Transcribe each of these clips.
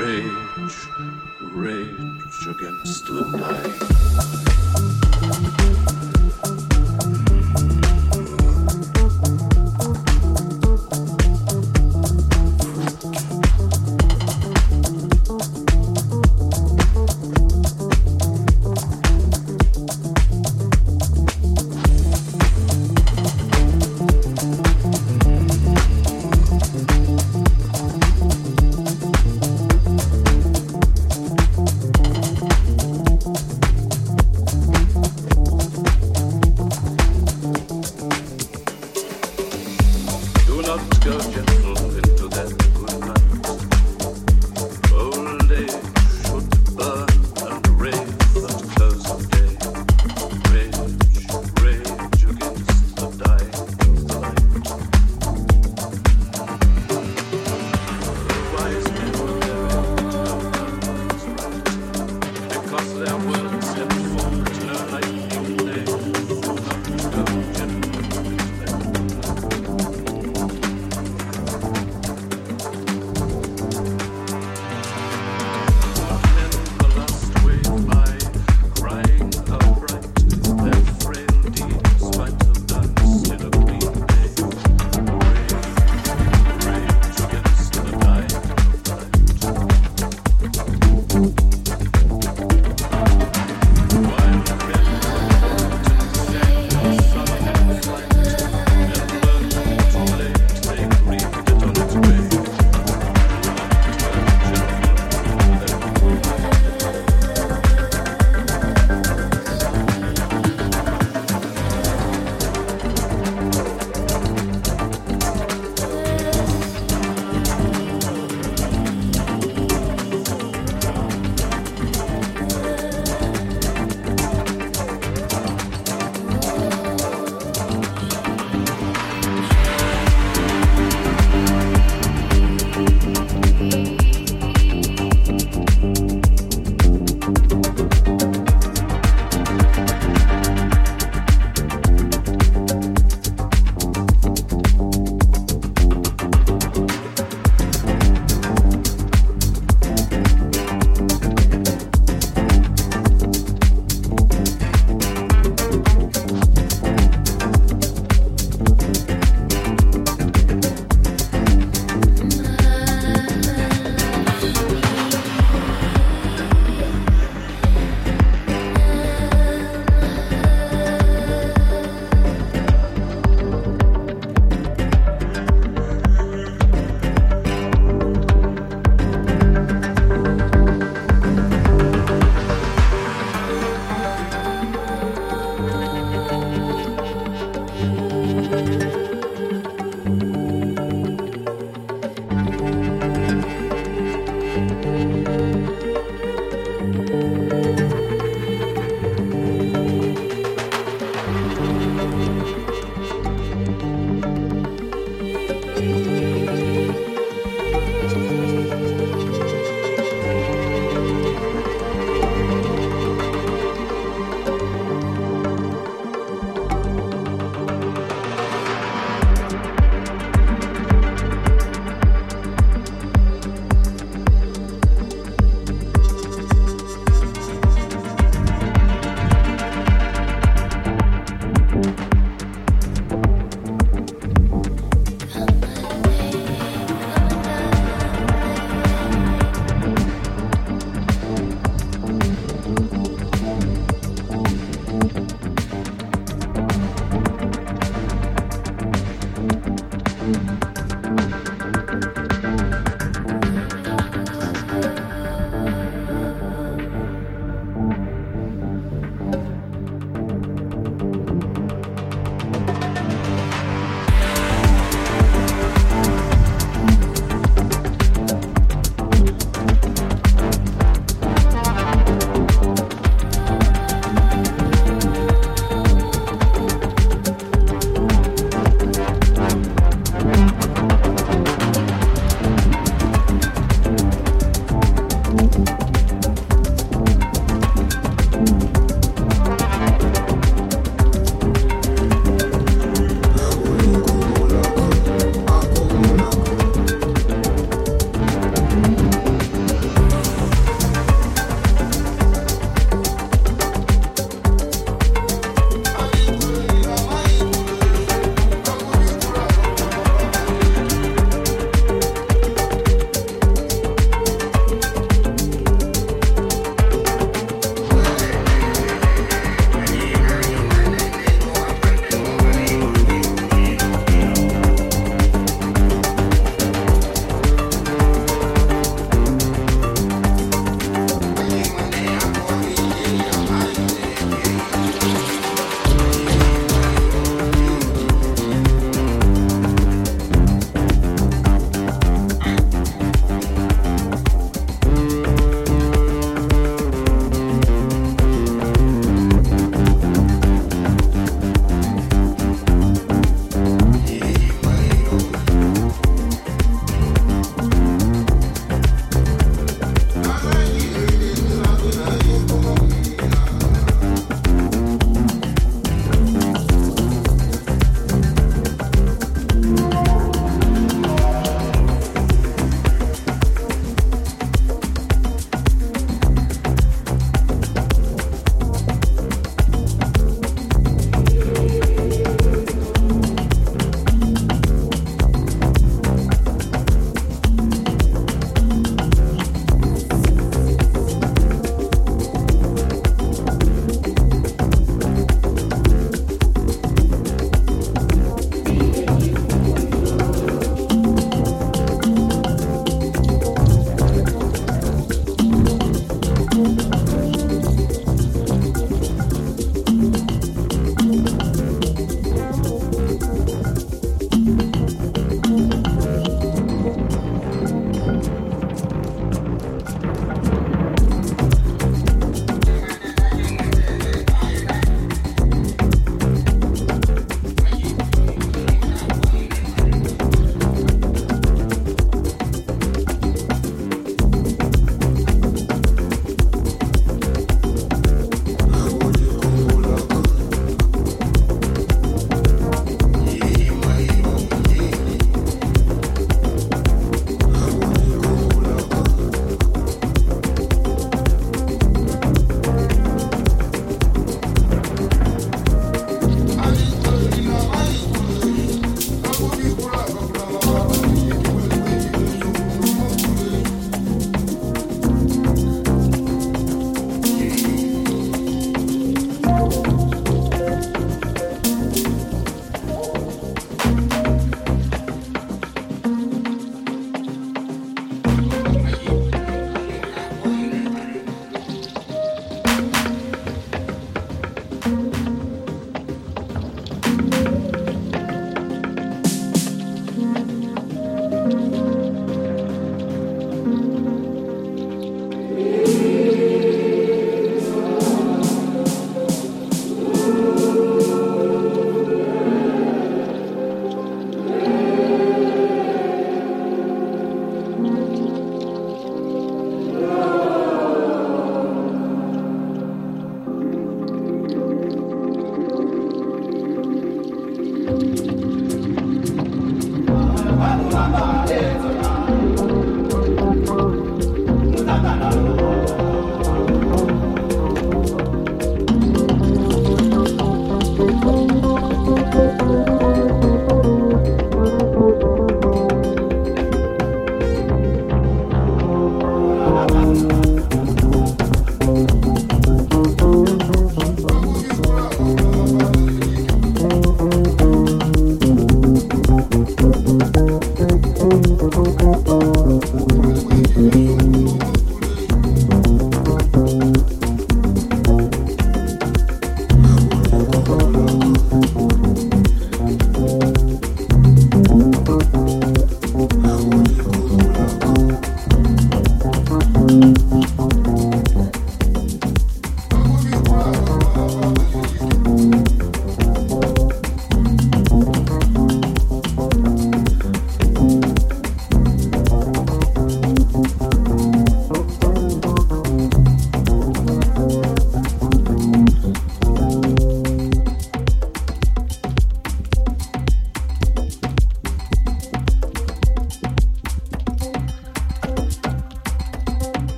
rage, rage against the night.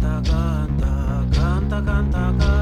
canta, canta, canta, canta.